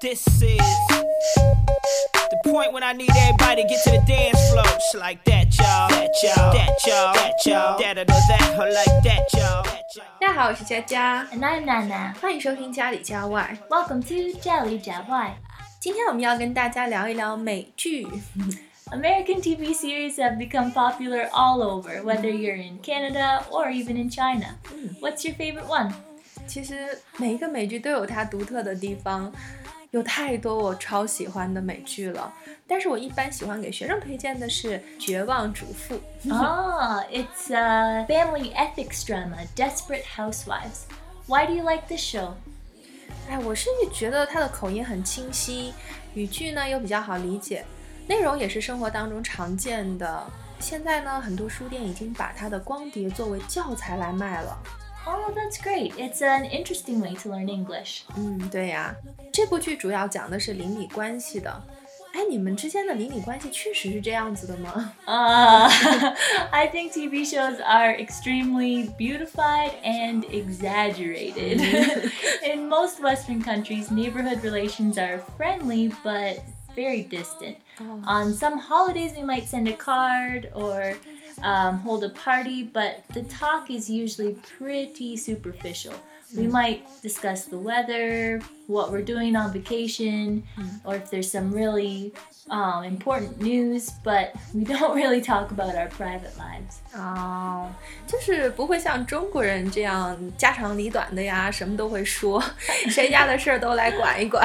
This is the point when I need everybody to get to the dance floor. Just like that, y'all. That, y'all. That, y'all. That, y'all. That, or that, or like that, y'all. That, y'all. 大家好，我是佳佳， And I'm Nana. 欢迎收听家里家外。 Welcome to 家里家外。今天我们要跟大家聊一聊美剧。 American TV series have become popular all over, whether you're in Canada or even in China. What's your favorite one? 其实每一个美剧都有它独特的地方， 有太多我超喜欢的美剧了。但是我一般喜欢给学生推荐的是《绝望主妇》。ah, it's a family ethics drama, Desperate Housewives. Why do you like this show? 哎，我是觉得它的口音很清晰，语句呢又比较好理解，内容也是生活当中常见的。现在呢，很多书店已经把它的光碟作为教材来卖了。Oh, that's great. It's an interesting way to learn English. 嗯，对呀，这部剧主要讲的是邻里关系的。哎，你们之间的邻里关系确实是这样子的吗？ Uh, I think TV shows are extremely beautified and exaggerated. In most Western countries, neighborhood relations are friendly but very distant. Oh. On some holidays, we might send a card or um, hold a party, but the talk is usually pretty superficial. We might discuss the weather, what we're doing on vacation, or if there's some really um, important news, but we don't really talk about our private lives. 哦，就是不会像中国人这样家长里短的呀，什么都会说，谁家的事儿都来管一管。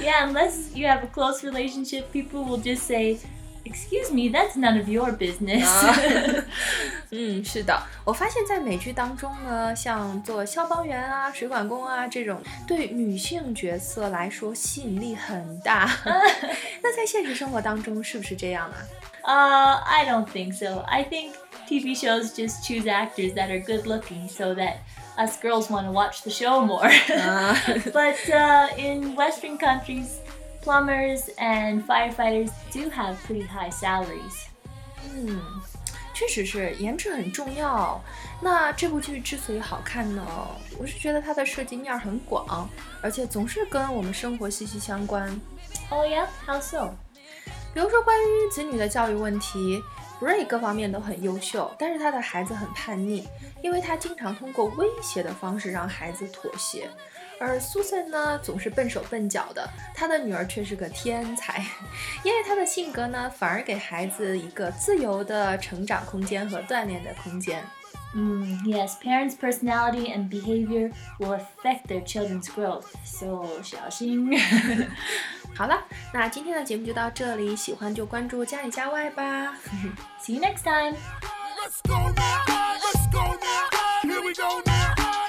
Yeah, unless you have a close relationship, people will just say, Excuse me, that's none of your business. 嗯，是的，我发现，在美剧当中呢，像做消防员啊、水管工啊这种，对女性角色来说吸引力很大。那在现实生活当中是不是这样啊？ Uh, I don't think so. I think TV shows just choose actors that are good looking so that us girls want to watch the show more. 啊， but uh, in Western countries, plumbers and firefighters do have pretty high salaries. 嗯，确实是颜值很重要。那这部剧之所以好看呢，我是觉得它的涉及面儿很广，而且总是跟我们生活息息相关。Oh, yeah? How so? 比如说关于子女的教育问题，Ray 各方面都很优秀，但是他的孩子很叛逆，因为他经常通过威胁的方式让孩子妥协。而 Susan 呢，总是笨手笨脚的，她的女儿却是个天才，因为她的性格呢，反而给孩子一个自由的成长空间和锻炼的空间。Mm, yes, parents' personality and behavior will affect their children's growth. So, 小心.好了，那今天的节目就到这里，喜欢就关注家里家外吧。See you next time. Let's go now. Let's go now. Here we go now.